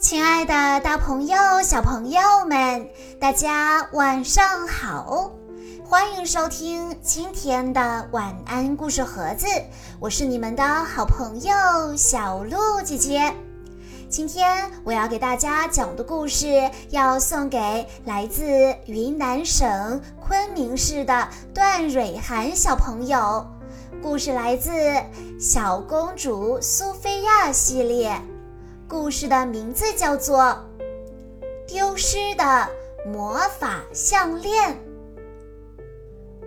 亲爱的，大朋友、小朋友们，大家晚上好！欢迎收听今天的晚安故事盒子，我是你们的好朋友小鹿姐姐。今天我要给大家讲的故事，要送给来自云南省昆明市的段蕊涵小朋友。故事来自《小公主苏菲亚》系列。故事的名字叫做《丢失的魔法项链》。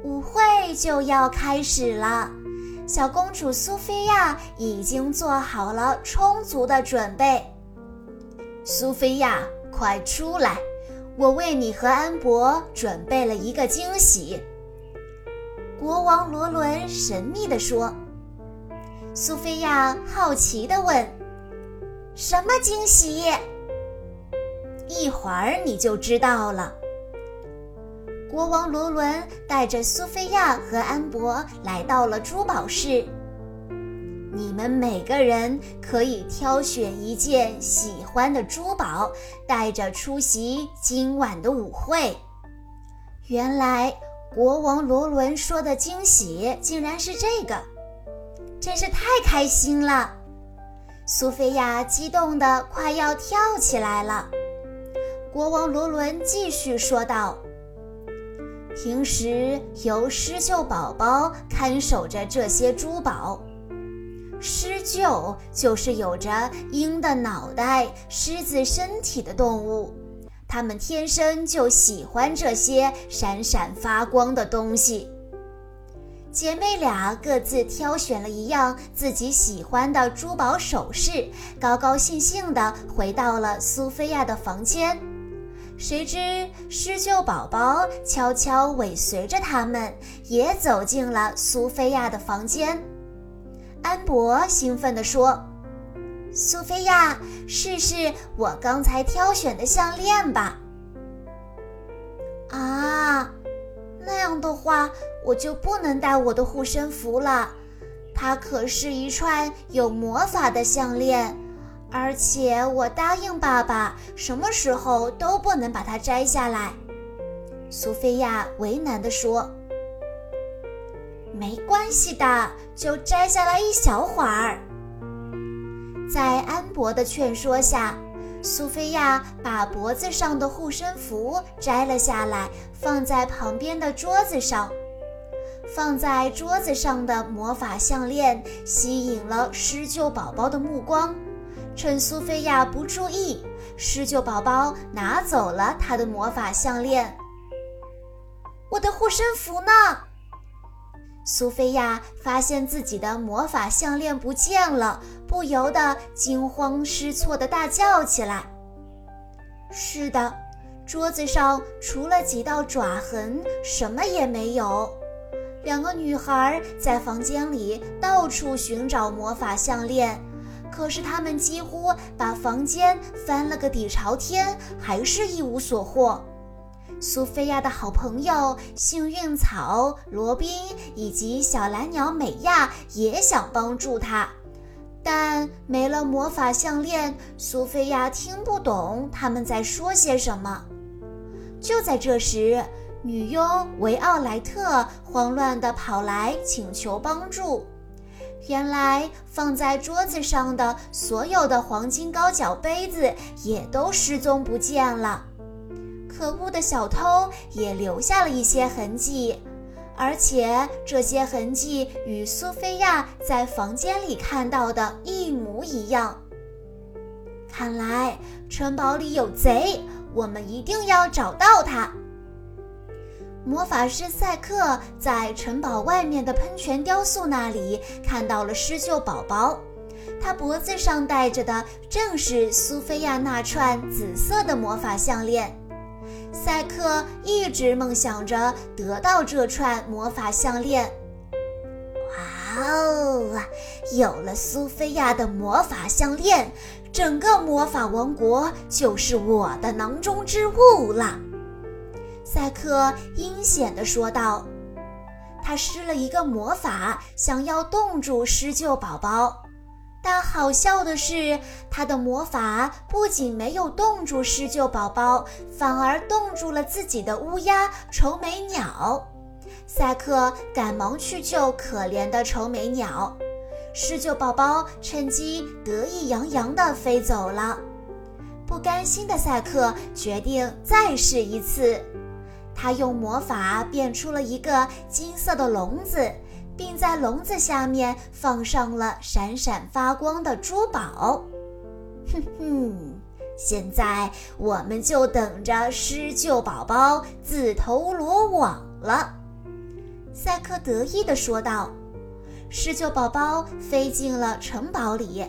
舞会就要开始了，小公主苏菲亚已经做好了充足的准备。苏菲亚，快出来！我为你和安博准备了一个惊喜。国王罗伦神秘地说。苏菲亚好奇地问。什么惊喜？一会儿你就知道了。国王罗伦带着苏菲亚和安博来到了珠宝室。你们每个人可以挑选一件喜欢的珠宝，带着出席今晚的舞会。原来国王罗伦说的惊喜竟然是这个，真是太开心了。苏菲亚激动得快要跳起来了。国王罗伦继续说道：“平时由狮鹫宝宝看守着这些珠宝。狮鹫就是有着鹰的脑袋、狮子身体的动物，它们天生就喜欢这些闪闪发光的东西。”姐妹俩各自挑选了一样自己喜欢的珠宝首饰，高高兴兴地回到了苏菲亚的房间。谁知狮鹫宝宝悄悄尾随着他们，也走进了苏菲亚的房间。安博兴奋地说：“苏菲亚，试试我刚才挑选的项链吧。”啊，那样的话。我就不能戴我的护身符了，它可是一串有魔法的项链，而且我答应爸爸，什么时候都不能把它摘下来。苏菲亚为难地说：“没关系的，就摘下来一小会儿。”在安博的劝说下，苏菲亚把脖子上的护身符摘了下来，放在旁边的桌子上。放在桌子上的魔法项链吸引了狮鹫宝宝的目光。趁苏菲亚不注意，狮鹫宝宝拿走了她的魔法项链。我的护身符呢？苏菲亚发现自己的魔法项链不见了，不由得惊慌失措地大叫起来。是的，桌子上除了几道爪痕，什么也没有。两个女孩在房间里到处寻找魔法项链，可是她们几乎把房间翻了个底朝天，还是一无所获。苏菲亚的好朋友幸运草罗宾以及小蓝鸟美亚也想帮助她，但没了魔法项链，苏菲亚听不懂他们在说些什么。就在这时。女佣维奥莱特慌乱地跑来请求帮助。原来放在桌子上的所有的黄金高脚杯子也都失踪不见了。可恶的小偷也留下了一些痕迹，而且这些痕迹与苏菲亚在房间里看到的一模一样。看来城堡里有贼，我们一定要找到他。魔法师赛克在城堡外面的喷泉雕塑那里看到了狮鹫宝宝，他脖子上戴着的正是苏菲亚那串紫色的魔法项链。赛克一直梦想着得到这串魔法项链。哇哦，有了苏菲亚的魔法项链，整个魔法王国就是我的囊中之物了。赛克阴险地说道：“他施了一个魔法，想要冻住狮鹫宝宝。但好笑的是，他的魔法不仅没有冻住施救宝宝，反而冻住了自己的乌鸦愁眉鸟。赛克赶忙去救可怜的愁眉鸟，施救宝宝趁机得意洋洋地飞走了。不甘心的赛克决定再试一次，他用魔法变出了一个金色的笼子。并在笼子下面放上了闪闪发光的珠宝。哼哼，现在我们就等着施救宝宝自投罗网了。”赛克得意地说道。施救宝宝飞进了城堡里，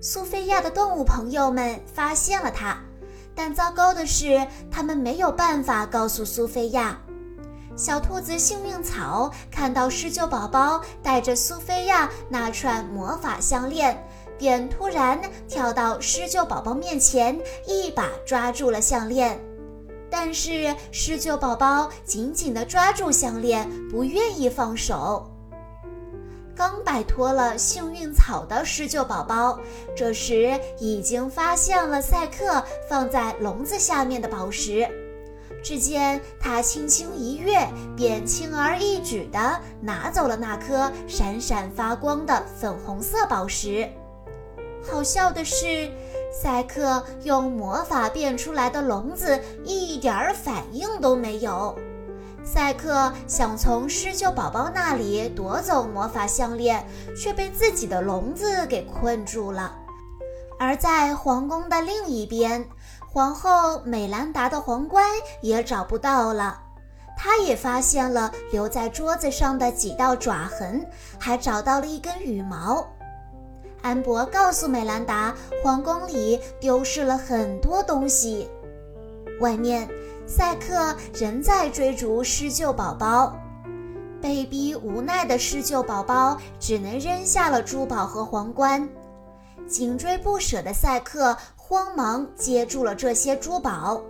苏菲亚的动物朋友们发现了它，但糟糕的是，他们没有办法告诉苏菲亚。小兔子幸运草看到施救宝宝带着苏菲亚那串魔法项链，便突然跳到施救宝宝面前，一把抓住了项链。但是施救宝宝紧紧地抓住项链，不愿意放手。刚摆脱了幸运草的施救宝宝，这时已经发现了赛克放在笼子下面的宝石。只见他轻轻一跃，便轻而易举地拿走了那颗闪闪发光的粉红色宝石。好笑的是，赛克用魔法变出来的笼子一点儿反应都没有。赛克想从施救宝宝那里夺走魔法项链，却被自己的笼子给困住了。而在皇宫的另一边，皇后美兰达的皇冠也找不到了，她也发现了留在桌子上的几道爪痕，还找到了一根羽毛。安博告诉美兰达，皇宫里丢失了很多东西。外面，赛克仍在追逐施救宝宝，被逼无奈的施救宝宝只能扔下了珠宝和皇冠。紧追不舍的赛克。慌忙接住了这些珠宝，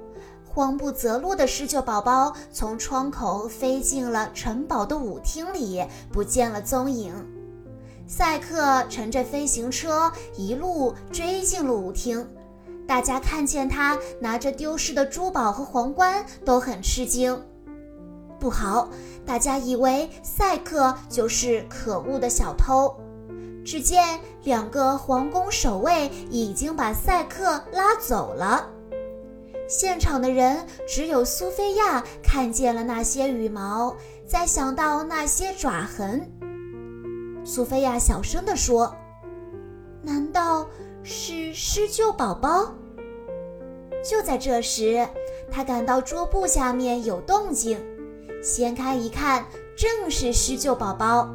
慌不择路的施救宝宝从窗口飞进了城堡的舞厅里，不见了踪影。赛克乘着飞行车一路追进了舞厅，大家看见他拿着丢失的珠宝和皇冠，都很吃惊。不好，大家以为赛克就是可恶的小偷。只见两个皇宫守卫已经把赛克拉走了，现场的人只有苏菲亚看见了那些羽毛，再想到那些爪痕，苏菲亚小声地说：“难道是施救宝宝？”就在这时，他感到桌布下面有动静，掀开一看，正是施救宝宝。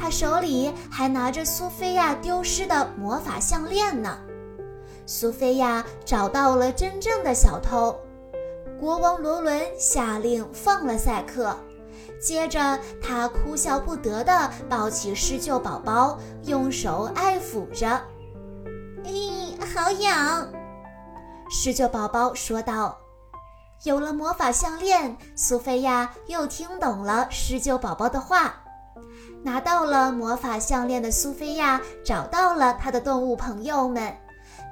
他手里还拿着苏菲亚丢失的魔法项链呢。苏菲亚找到了真正的小偷，国王罗伦下令放了赛克。接着，他哭笑不得地抱起施救宝宝，用手爱抚着。“咦，好痒！”施救宝宝说道。有了魔法项链，苏菲亚又听懂了施救宝宝的话。拿到了魔法项链的苏菲亚找到了她的动物朋友们，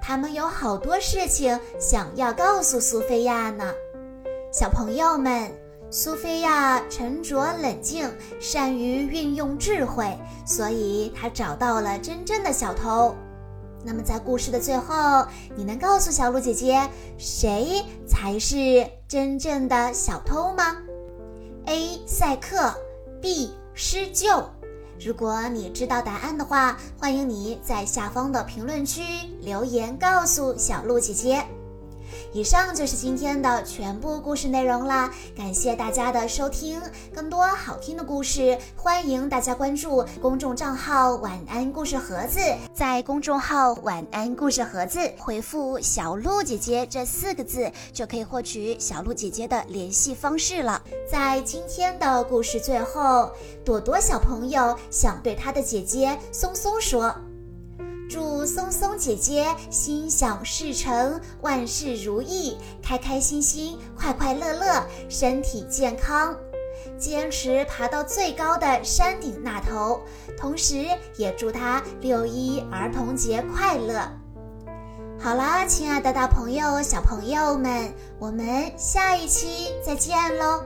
他们有好多事情想要告诉苏菲亚呢。小朋友们，苏菲亚沉着冷静，善于运用智慧，所以她找到了真正的小偷。那么在故事的最后，你能告诉小鹿姐姐，谁才是真正的小偷吗？A. 赛克，B. 施救。如果你知道答案的话，欢迎你在下方的评论区留言告诉小鹿姐姐。以上就是今天的全部故事内容啦，感谢大家的收听。更多好听的故事，欢迎大家关注公众账号“晚安故事盒子”。在公众号“晚安故事盒子”回复“小鹿姐姐”这四个字，就可以获取小鹿姐姐的联系方式了。在今天的故事最后，朵朵小朋友想对她的姐姐松松说。祝松松姐姐心想事成，万事如意，开开心心，快快乐乐，身体健康。坚持爬到最高的山顶那头，同时也祝他六一儿童节快乐。好啦，亲爱的大朋友、小朋友们，我们下一期再见喽！